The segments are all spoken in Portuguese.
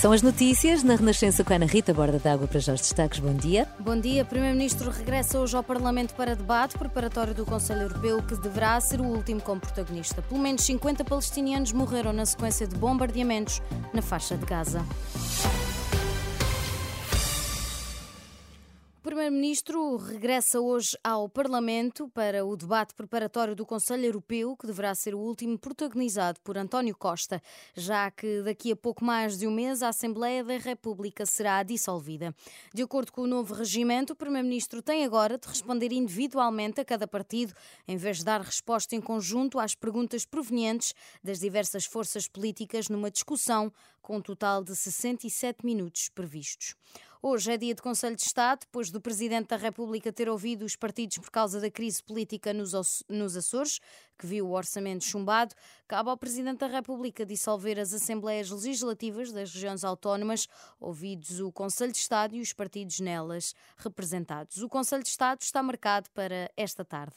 São as notícias na Renascença com Ana Rita, borda d'água para já os destaques. Bom dia. Bom dia. Primeiro-Ministro regressa hoje ao Parlamento para debate preparatório do Conselho Europeu, que deverá ser o último como protagonista. Pelo menos 50 palestinianos morreram na sequência de bombardeamentos na faixa de Gaza. Primeiro-Ministro regressa hoje ao Parlamento para o debate preparatório do Conselho Europeu, que deverá ser o último protagonizado por António Costa, já que daqui a pouco mais de um mês a Assembleia da República será dissolvida. De acordo com o novo regimento, o Primeiro-Ministro tem agora de responder individualmente a cada partido, em vez de dar resposta em conjunto às perguntas provenientes das diversas forças políticas numa discussão com um total de 67 minutos previstos. Hoje é dia de Conselho de Estado, depois do Presidente da República ter ouvido os partidos por causa da crise política nos, nos Açores, que viu o orçamento chumbado, cabe ao Presidente da República dissolver as Assembleias Legislativas das regiões autónomas, ouvidos o Conselho de Estado e os partidos nelas representados. O Conselho de Estado está marcado para esta tarde.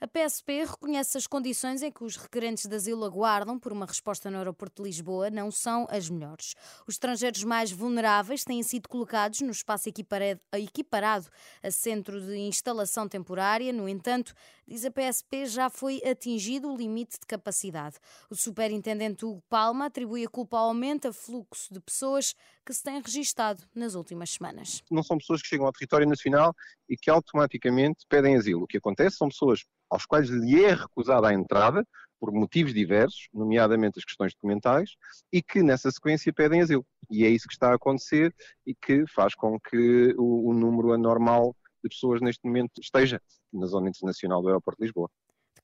A PSP reconhece as condições em que os requerentes de asilo aguardam por uma resposta no aeroporto de Lisboa não são as melhores. Os estrangeiros mais vulneráveis têm sido colocados no espaço equiparado a centro de instalação temporária. No entanto, diz a PSP, já foi atingido o limite de capacidade. O superintendente Hugo Palma atribui a culpa ao aumento a fluxo de pessoas que se tem registado nas últimas semanas. Não são pessoas que chegam ao território nacional e que automaticamente pedem asilo. O que acontece são pessoas aos quais lhe é recusada a entrada, por motivos diversos, nomeadamente as questões documentais, e que nessa sequência pedem asilo. E é isso que está a acontecer e que faz com que o, o número anormal de pessoas neste momento esteja na zona internacional do aeroporto de Lisboa.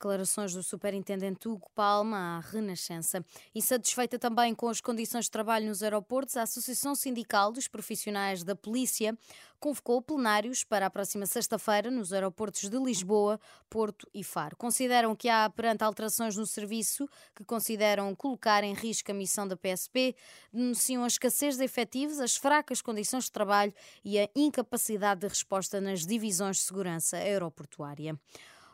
Declarações do superintendente Hugo Palma à Renascença. Insatisfeita também com as condições de trabalho nos aeroportos, a Associação Sindical dos Profissionais da Polícia convocou plenários para a próxima sexta-feira nos aeroportos de Lisboa, Porto e Faro. Consideram que há, perante alterações no serviço, que consideram colocar em risco a missão da PSP, denunciam a escassez de efetivos, as fracas condições de trabalho e a incapacidade de resposta nas divisões de segurança aeroportuária.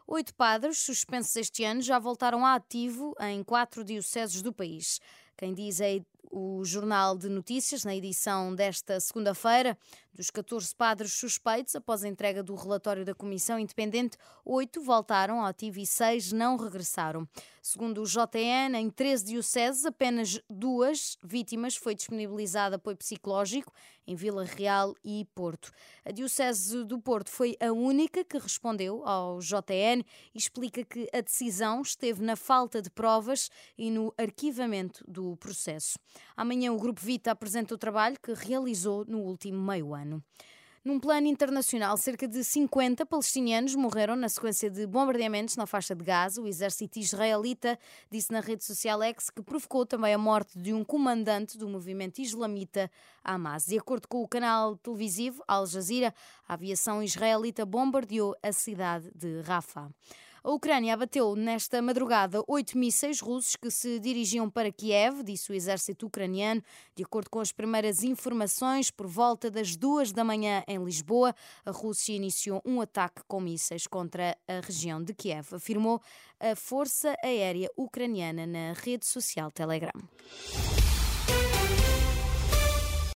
Oito padres suspensos este ano já voltaram a ativo em quatro dioceses do país. Quem diz é o Jornal de Notícias, na edição desta segunda-feira, dos 14 padres suspeitos, após a entrega do relatório da Comissão Independente, oito voltaram ao ativo e seis não regressaram. Segundo o JN, em 13 dioceses, apenas duas vítimas foi disponibilizado apoio psicológico, em Vila Real e Porto. A Diocese do Porto foi a única que respondeu ao JN e explica que a decisão esteve na falta de provas e no arquivamento do processo. Amanhã o Grupo Vita apresenta o trabalho que realizou no último meio ano. Num plano internacional, cerca de 50 palestinianos morreram na sequência de bombardeamentos na faixa de Gaza. O exército israelita disse na rede social X que provocou também a morte de um comandante do movimento islamita Hamas. De acordo com o canal televisivo Al Jazeera, a aviação israelita bombardeou a cidade de Rafah. A Ucrânia abateu nesta madrugada oito mísseis russos que se dirigiam para Kiev, disse o exército ucraniano. De acordo com as primeiras informações, por volta das duas da manhã em Lisboa, a Rússia iniciou um ataque com mísseis contra a região de Kiev, afirmou a Força Aérea Ucraniana na rede social Telegram.